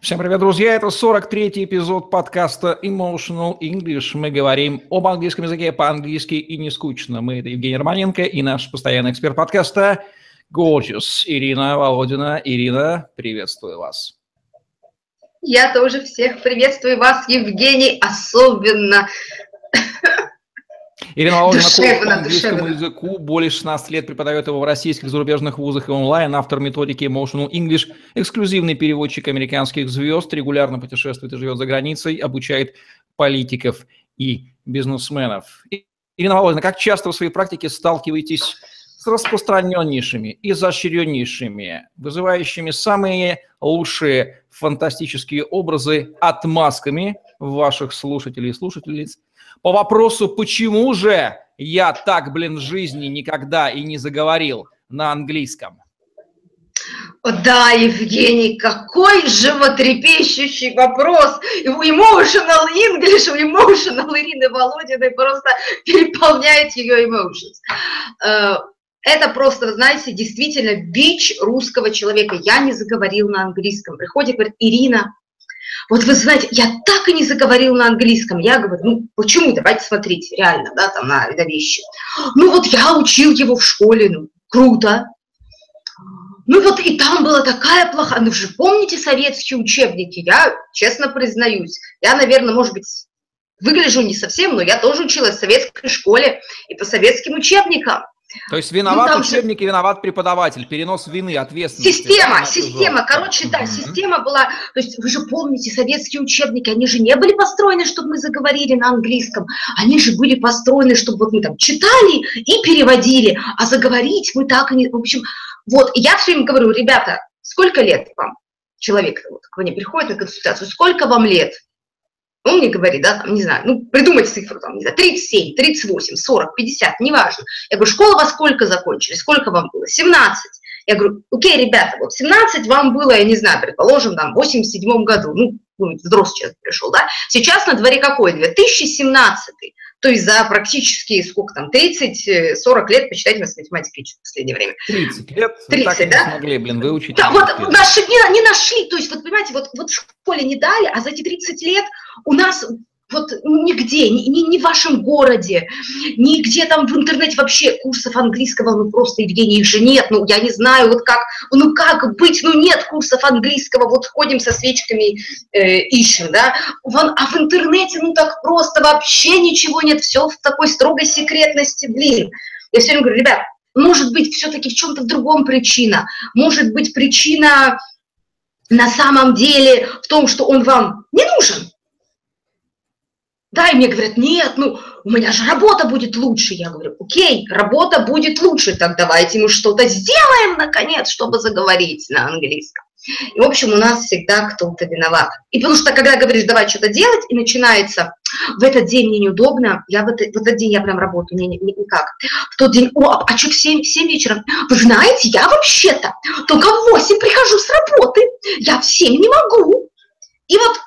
Всем привет, друзья! Это 43-й эпизод подкаста Emotional English. Мы говорим об английском языке по-английски и не скучно. Мы – это Евгений Романенко и наш постоянный эксперт подкаста Gorgeous Ирина Володина. Ирина, приветствую вас. Я тоже всех приветствую вас, Евгений, особенно Ирина Володина по английскому языку, более 16 лет преподает его в российских зарубежных вузах и онлайн, автор методики Emotional English, эксклюзивный переводчик американских звезд, регулярно путешествует и живет за границей, обучает политиков и бизнесменов. Ирина Володина, как часто в своей практике сталкиваетесь с распространеннейшими, изощреннейшими, вызывающими самые лучшие фантастические образы отмазками ваших слушателей и слушательниц по вопросу, почему же я так, блин, в жизни никогда и не заговорил на английском. Да, Евгений, какой животрепещущий вопрос. Emotional English, emotional Ирины Володиной просто переполняет ее emotions. Это просто, знаете, действительно бич русского человека. Я не заговорил на английском. Приходит, говорит, Ирина, вот вы знаете, я так и не заговорил на английском. Я говорю, ну почему? Давайте смотреть реально, да, там на, на вещи. Ну вот я учил его в школе, ну круто. Ну вот и там была такая плохая, ну же помните советские учебники? Я честно признаюсь, я, наверное, может быть, выгляжу не совсем, но я тоже училась в советской школе и по советским учебникам. То есть виноват ну, учебник и виноват преподаватель, перенос вины, ответственности. Система, да, система, короче, да, mm-hmm. система была, то есть вы же помните, советские учебники, они же не были построены, чтобы мы заговорили на английском, они же были построены, чтобы вот мы там читали и переводили, а заговорить мы так и не, в общем, вот, и я все время говорю, ребята, сколько лет вам человек, вот, ко мне приходит на консультацию, сколько вам лет? Он мне говорит, да, там, не знаю, ну, придумать цифру, там, не знаю, 37, 38, 40, 50, неважно. Я говорю, школа во сколько закончили, сколько вам было? 17. Я говорю, окей, ребята, вот 17 вам было, я не знаю, предположим, там, в 87 году, ну, взрослый человек пришел, да, сейчас на дворе какой? 2017. То есть за практически, сколько там, 30-40 лет, почитайте нас математикой в последнее время. 30 лет? 30, так да? не смогли, блин, выучить. Да, вот наши, не, не нашли, то есть, вот понимаете, вот, вот в школе не дали, а за эти 30 лет у нас вот нигде, ни, ни, в вашем городе, нигде там в интернете вообще курсов английского, ну просто, Евгений, их же нет, ну я не знаю, вот как, ну как быть, ну нет курсов английского, вот ходим со свечками, э, ищем, да, Вон, а в интернете, ну так просто вообще ничего нет, все в такой строгой секретности, блин. Я все время говорю, ребят, может быть, все-таки в чем-то в другом причина, может быть, причина на самом деле в том, что он вам не нужен, да, и мне говорят, нет, ну, у меня же работа будет лучше. Я говорю, окей, работа будет лучше, так давайте мы что-то сделаем, наконец, чтобы заговорить на английском. И, в общем, у нас всегда кто-то виноват. И потому что, когда говоришь, давай что-то делать, и начинается, в этот день мне неудобно, я в, это, в этот день я прям работаю, не, не, никак. В тот день, о, а что в 7, в 7 вечера? Вы знаете, я вообще-то только в 8 прихожу с работы, я в 7 не могу. И вот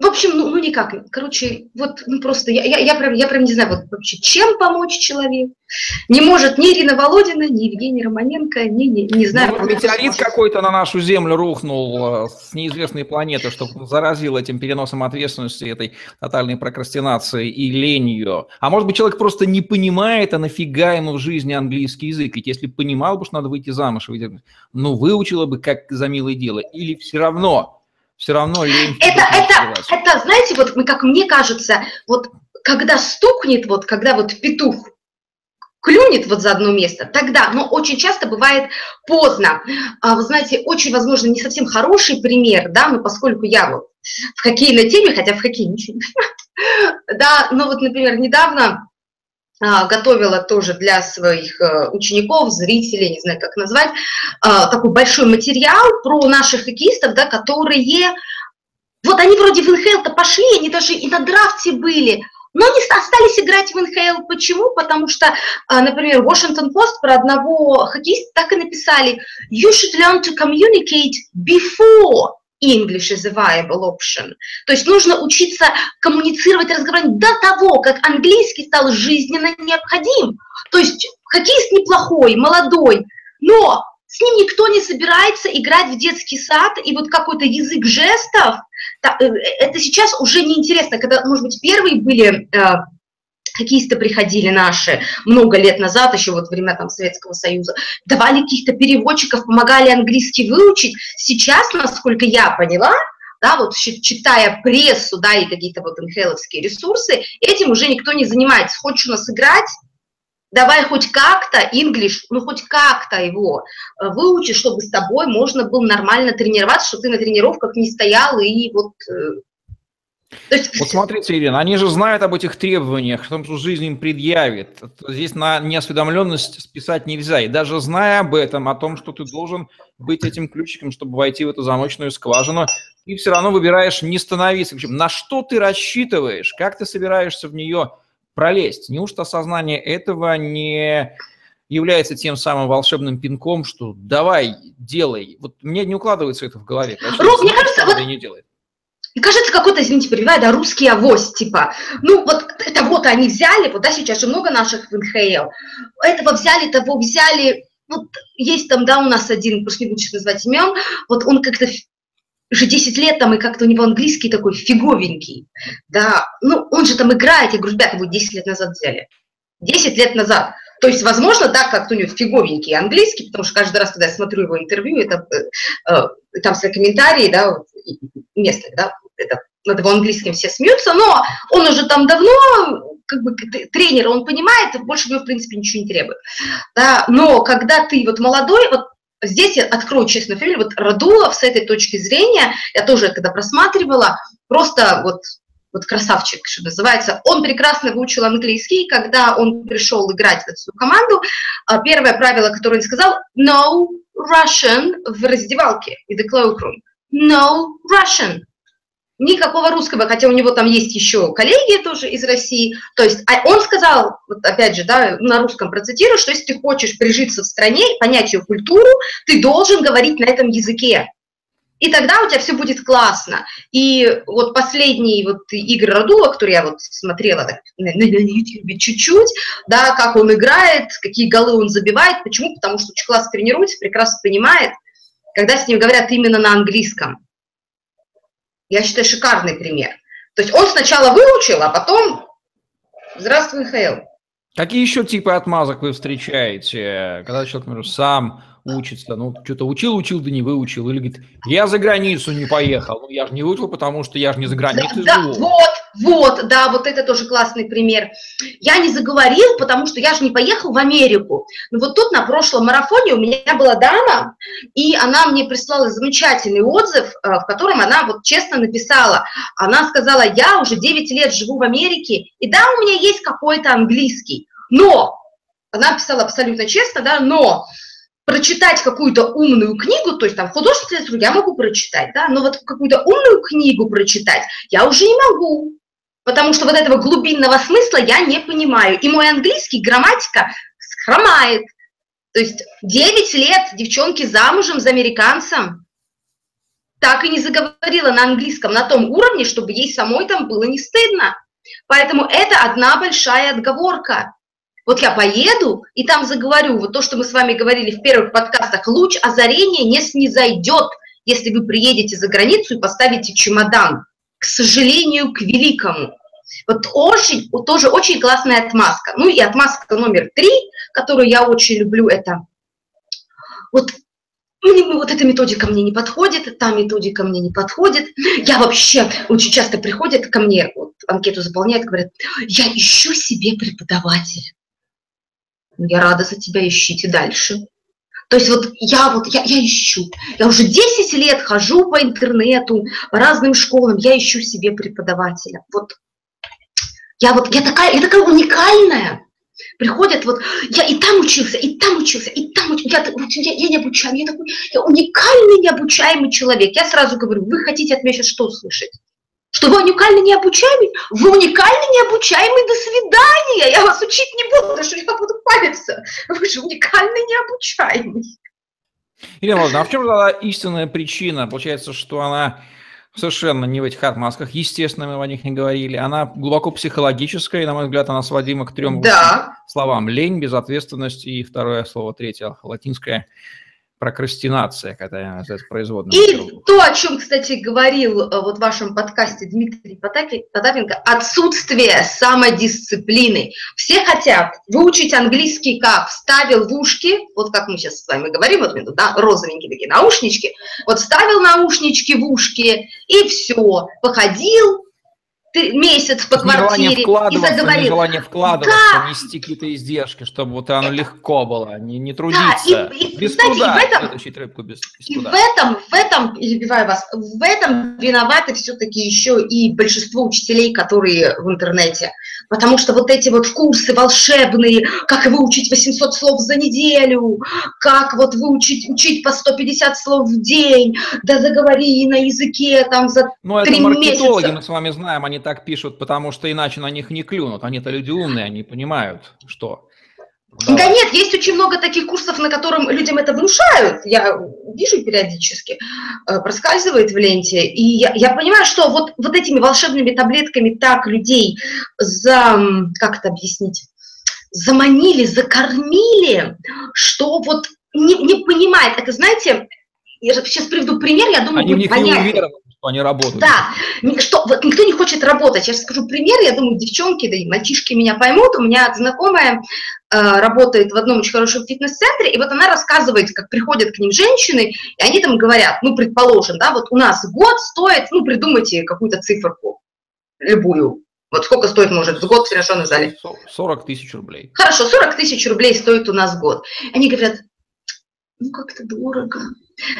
в общем, ну, ну никак. Короче, вот ну, просто я, я, я, прям, я прям не знаю, вот вообще, чем помочь человеку. Не может ни Ирина Володина, ни Евгений Романенко, ни, не, не знаю. Ну, метеорит какой-то на нашу Землю рухнул э, с неизвестной планеты, что заразил этим переносом ответственности, этой тотальной прокрастинацией и ленью. А может быть, человек просто не понимает, а нафига ему в жизни английский язык? Ведь если понимал бы, что надо выйти замуж, ну, выучила бы как за милое дело. Или все равно все равно лень. Это, это, это, знаете, вот как мне кажется, вот когда стукнет, вот когда вот петух клюнет вот за одно место, тогда, но очень часто бывает поздно. А, вы знаете, очень, возможно, не совсем хороший пример, да, но поскольку я вот в хоккейной теме, хотя в хоккее ничего не понимаю, да, но вот, например, недавно готовила тоже для своих э, учеников, зрителей, не знаю, как назвать, а, такой большой материал про наших хоккеистов, да, которые, вот они вроде в НХЛ-то пошли, они даже и на драфте были, но они остались играть в НХЛ. Почему? Потому что, а, например, Washington Post про одного хоккеиста так и написали «You should learn to communicate before English is a viable option. То есть нужно учиться коммуницировать, разговаривать до того, как английский стал жизненно необходим. То есть хоккеист неплохой, молодой, но с ним никто не собирается играть в детский сад, и вот какой-то язык жестов, э, это сейчас уже неинтересно, когда, может быть, первые были хоккеисты приходили наши много лет назад, еще вот времена там Советского Союза, давали каких-то переводчиков, помогали английский выучить. Сейчас, насколько я поняла, да, вот читая прессу, да, и какие-то вот НХЛовские ресурсы, этим уже никто не занимается. Хочешь у нас играть, давай хоть как-то English, ну хоть как-то его э, выучи, чтобы с тобой можно было нормально тренироваться, чтобы ты на тренировках не стоял и вот э, есть... Вот смотрите, Ирина, они же знают об этих требованиях, о том, что жизнь им предъявит. Здесь на неосведомленность списать нельзя. И даже зная об этом, о том, что ты должен быть этим ключиком, чтобы войти в эту замочную скважину, ты все равно выбираешь не становиться ключом. На что ты рассчитываешь? Как ты собираешься в нее пролезть? Неужто осознание этого не является тем самым волшебным пинком, что давай, делай. Вот мне не укладывается это в голове. Роб, мне кажется, вот... не делает. И кажется, какой-то, извините, перебиваю, да, русский авось, типа, ну, вот это вот они взяли, вот, да, сейчас же много наших в НХЛ, этого взяли, того взяли, вот есть там, да, у нас один, просто не будешь назвать имен, вот он как-то уже 10 лет там, и как-то у него английский такой фиговенький, да, ну, он же там играет, я говорю, ребята, вы 10 лет назад взяли, 10 лет назад, то есть, возможно, так как у него фиговенький английский, потому что каждый раз, когда я смотрю его интервью, это э, э там все комментарии, да, место, да, это, над его английским все смеются, но он уже там давно, как бы тренер, он понимает, больше него, в принципе, ничего не требует. Да, но когда ты вот молодой, вот здесь я открою честно фамилию, вот Радулов с этой точки зрения, я тоже когда просматривала, просто вот вот красавчик, что называется, он прекрасно выучил английский, когда он пришел играть в эту команду, а, первое правило, которое он сказал, no Russian в раздевалке и the cloakroom no Russian. Никакого русского, хотя у него там есть еще коллеги тоже из России. То есть а он сказал, вот опять же, да, на русском процитирую, что если ты хочешь прижиться в стране, понять ее культуру, ты должен говорить на этом языке. И тогда у тебя все будет классно. И вот последний вот игры Радула, который я вот смотрела так, на, YouTube чуть-чуть, да, как он играет, какие голы он забивает. Почему? Потому что очень классно тренируется, прекрасно понимает – когда с ним говорят именно на английском. Я считаю, шикарный пример. То есть он сначала выучил, а потом «Здравствуй, Михаил». Какие еще типы отмазок вы встречаете, когда человек, например, сам учится, ну, что-то учил, учил, да не выучил, или говорит, я за границу не поехал, ну, я же не выучил, потому что я же не за границей да, живу. Да, вот, вот, да, вот это тоже классный пример. Я не заговорил, потому что я же не поехал в Америку. Но ну, вот тут на прошлом марафоне у меня была дама, и она мне прислала замечательный отзыв, э, в котором она вот честно написала. Она сказала, я уже 9 лет живу в Америке, и да, у меня есть какой-то английский, но, она писала абсолютно честно, да, но прочитать какую-то умную книгу, то есть там художественную литературу я могу прочитать, да, но вот какую-то умную книгу прочитать я уже не могу, потому что вот этого глубинного смысла я не понимаю. И мой английский, грамматика хромает. То есть 9 лет девчонки замужем за американцем, так и не заговорила на английском на том уровне, чтобы ей самой там было не стыдно. Поэтому это одна большая отговорка. Вот я поеду и там заговорю, вот то, что мы с вами говорили в первых подкастах, луч озарения не снизойдет, если вы приедете за границу и поставите чемодан. К сожалению, к великому. Вот очень, тоже очень классная отмазка. Ну и отмазка номер три, которую я очень люблю, это вот мне, вот эта методика мне не подходит, та методика мне не подходит. Я вообще очень часто приходят ко мне, вот анкету заполняют, говорят, я ищу себе преподавателя. Я рада за тебя, ищите дальше. То есть вот я вот, я, я ищу, я уже 10 лет хожу по интернету, по разным школам, я ищу себе преподавателя. Вот я вот, я такая, я такая уникальная. Приходят вот, я и там учился, и там учился, и там учился. Я, я, я не обучаю, я такой, я уникальный необучаемый человек. Я сразу говорю, вы хотите от меня сейчас что услышать? Что вы уникальный необучаемый? Вы уникальный необучаемый, до свидания. Я вас учить не буду, потому что я буду палиться. Вы же уникальный необучаемый. Ирина Владимировна, а в чем была истинная причина? Получается, что она совершенно не в этих отмазках. Естественно, мы о них не говорили. Она глубоко психологическая, и, на мой взгляд, она сводима к трем да. словам. Лень, безответственность и второе слово, третье, латинское прокрастинация, когда это производная. И то, о чем, кстати, говорил э, вот в вашем подкасте Дмитрий Потапенко, отсутствие самодисциплины. Все хотят выучить английский как? Вставил в ушки, вот как мы сейчас с вами говорим, вот да, розовенькие такие наушнички, вот вставил наушнички в ушки, и все, походил, месяц по квартире и заговорил. Желание вкладываться, да. нести какие-то издержки, чтобы вот оно легко было, не, не трудиться. Да, и, и, без знаете, труда, и в этом, рыбку без, без и труда. в этом, в этом, перебиваю вас, в этом виноваты все-таки еще и большинство учителей, которые в интернете. Потому что вот эти вот курсы волшебные, как выучить 800 слов за неделю, как вот выучить, учить по 150 слов в день, да заговори на языке там за Ну, это маркетологи, месяца. мы с вами знаем, они так пишут, потому что иначе на них не клюнут. Они-то люди умные, они понимают, что. Да. да нет, есть очень много таких курсов, на котором людям это внушают. Я вижу периодически, э, проскальзывает в ленте. И я, я понимаю, что вот, вот этими волшебными таблетками так людей за, как это объяснить, заманили, закормили, что вот не, не понимает. Это, знаете, я сейчас приведу пример, я думаю, Они будет понятнее что они работают. Да, что, вот никто не хочет работать. Я сейчас скажу пример, я думаю, девчонки, да и мальчишки меня поймут. У меня знакомая э, работает в одном очень хорошем фитнес-центре, и вот она рассказывает, как приходят к ним женщины, и они там говорят, ну, предположим, да, вот у нас год стоит, ну, придумайте какую-то циферку, любую, вот сколько стоит, может, в год в тренажерном зале? 40 тысяч рублей. Хорошо, 40 тысяч рублей стоит у нас год. Они говорят, ну, как-то дорого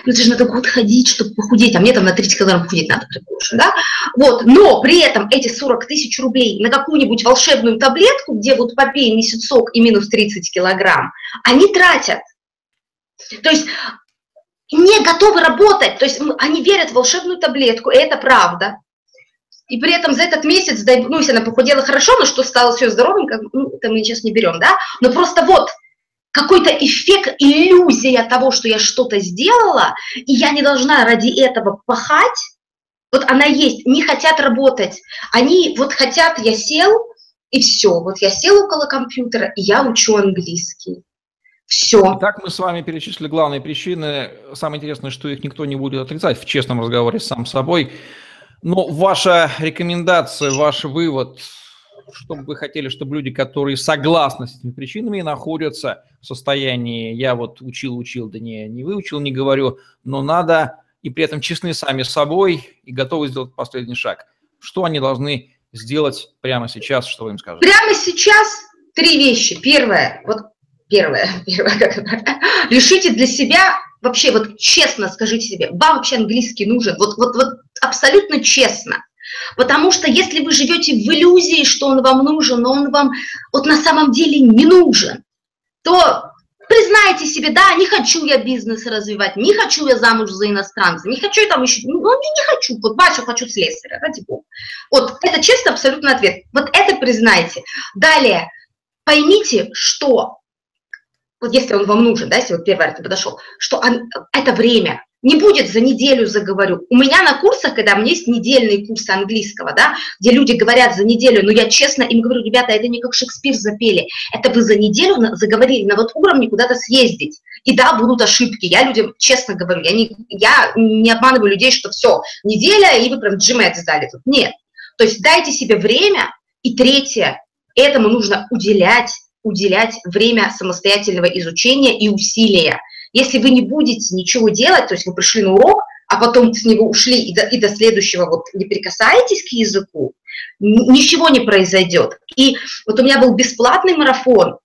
ну это же надо год ходить, чтобы похудеть, а мне там на 30 килограмм похудеть надо, предположим, да, вот, но при этом эти 40 тысяч рублей на какую-нибудь волшебную таблетку, где вот попей месяцок и минус 30 килограмм, они тратят. То есть не готовы работать, то есть они верят в волшебную таблетку, и это правда. И при этом за этот месяц, ну, если она похудела хорошо, но что стало все здоровым, как, ну, это мы сейчас не берем, да, но просто вот какой-то эффект, иллюзия того, что я что-то сделала, и я не должна ради этого пахать, вот она есть, не хотят работать. Они вот хотят, я сел, и все, вот я сел около компьютера, и я учу английский. Все. Так мы с вами перечислили главные причины. Самое интересное, что их никто не будет отрицать в честном разговоре с сам собой. Но ваша рекомендация, ваш вывод – что бы вы хотели, чтобы люди, которые согласны с этими причинами, находятся в состоянии, я вот учил, учил, да не, не выучил, не говорю, но надо и при этом честны сами с собой и готовы сделать последний шаг. Что они должны сделать прямо сейчас, что вы им скажете? Прямо сейчас три вещи. Первое, вот первое, первое, как решите для себя вообще вот честно скажите себе, вам вообще английский нужен, вот, вот, вот абсолютно честно. Потому что если вы живете в иллюзии, что он вам нужен, но он вам вот на самом деле не нужен, то признайте себе, да, не хочу я бизнес развивать, не хочу я замуж за иностранца, не хочу я там еще, ну, не, не хочу, вот Вася хочу слесаря, ради бога. Вот это честно абсолютно ответ. Вот это признайте. Далее, поймите, что вот если он вам нужен, да, если вот первый раз подошел, что он, это время, не будет за неделю заговорю. У меня на курсах, когда у меня есть недельные курсы английского, да, где люди говорят за неделю, но я честно им говорю, ребята, это не как Шекспир запели, это вы за неделю заговорили на вот уровне куда-то съездить. И да, будут ошибки, я людям честно говорю, я не, я не обманываю людей, что все, неделя, и вы прям джимэт сдали тут. Нет. То есть дайте себе время. И третье, этому нужно уделять, уделять время самостоятельного изучения и усилия. Если вы не будете ничего делать, то есть вы пришли на урок, а потом с него ушли и до, и до следующего вот не прикасаетесь к языку, ничего не произойдет. И вот у меня был бесплатный марафон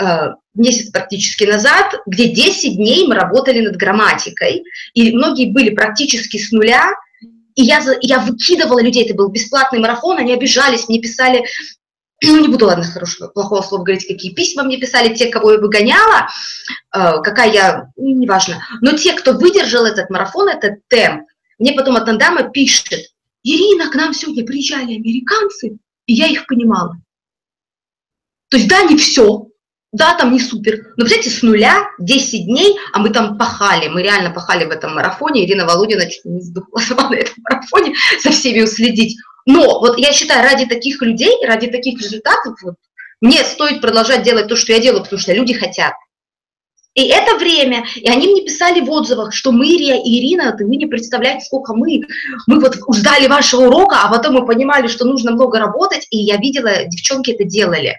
э, месяц практически назад, где 10 дней мы работали над грамматикой, и многие были практически с нуля, и я, я выкидывала людей, это был бесплатный марафон, они обижались, мне писали, не буду, ладно, хорошего, плохого слова говорить, какие письма мне писали, те, кого я выгоняла, э, какая я, ну, неважно. Но те, кто выдержал этот марафон, этот темп, мне потом от Андама пишет, Ирина, к нам сегодня приезжали американцы, и я их понимала. То есть, да, не все, да, там не супер, но, представляете, с нуля 10 дней, а мы там пахали, мы реально пахали в этом марафоне, Ирина Володина чуть не сдохла сама на этом марафоне, со всеми уследить. Но вот я считаю, ради таких людей, ради таких результатов, вот, мне стоит продолжать делать то, что я делаю, потому что люди хотят. И это время, и они мне писали в отзывах, что мы, Ирия и Ирина, вы не представляете, сколько мы, мы вот ждали вашего урока, а потом мы понимали, что нужно много работать, и я видела, девчонки это делали.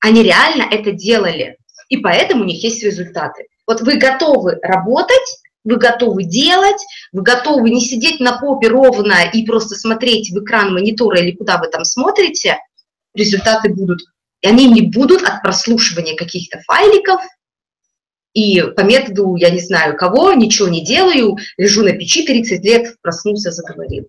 Они реально это делали, и поэтому у них есть результаты. Вот вы готовы работать, вы готовы делать, вы готовы не сидеть на попе ровно и просто смотреть в экран монитора или куда вы там смотрите, результаты будут. И они не будут от прослушивания каких-то файликов, и по методу, я не знаю кого, ничего не делаю, лежу на печи 30 лет, проснулся, заговорил.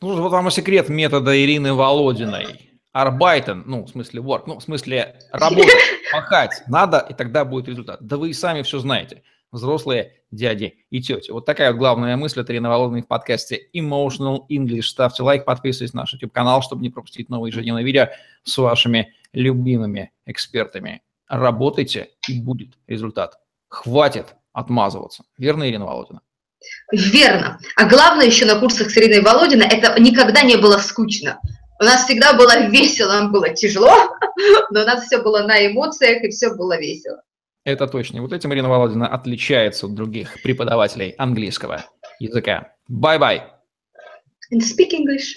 Ну, вот вам и секрет метода Ирины Володиной. Арбайтен, ну, в смысле work, ну, в смысле работать, пахать надо, и тогда будет результат. Да вы и сами все знаете, взрослые дяди и тети. Вот такая вот главная мысль от Ирины Володиной в подкасте Emotional English. Ставьте лайк, подписывайтесь на наш YouTube-канал, чтобы не пропустить новые ежедневные видео с вашими любимыми экспертами работайте, и будет результат. Хватит отмазываться. Верно, Ирина Володина? Верно. А главное еще на курсах с Ириной Володиной, это никогда не было скучно. У нас всегда было весело, нам было тяжело, но у нас все было на эмоциях, и все было весело. Это точно. Вот этим Ирина Володина отличается от других преподавателей английского языка. Bye-bye. And speak English.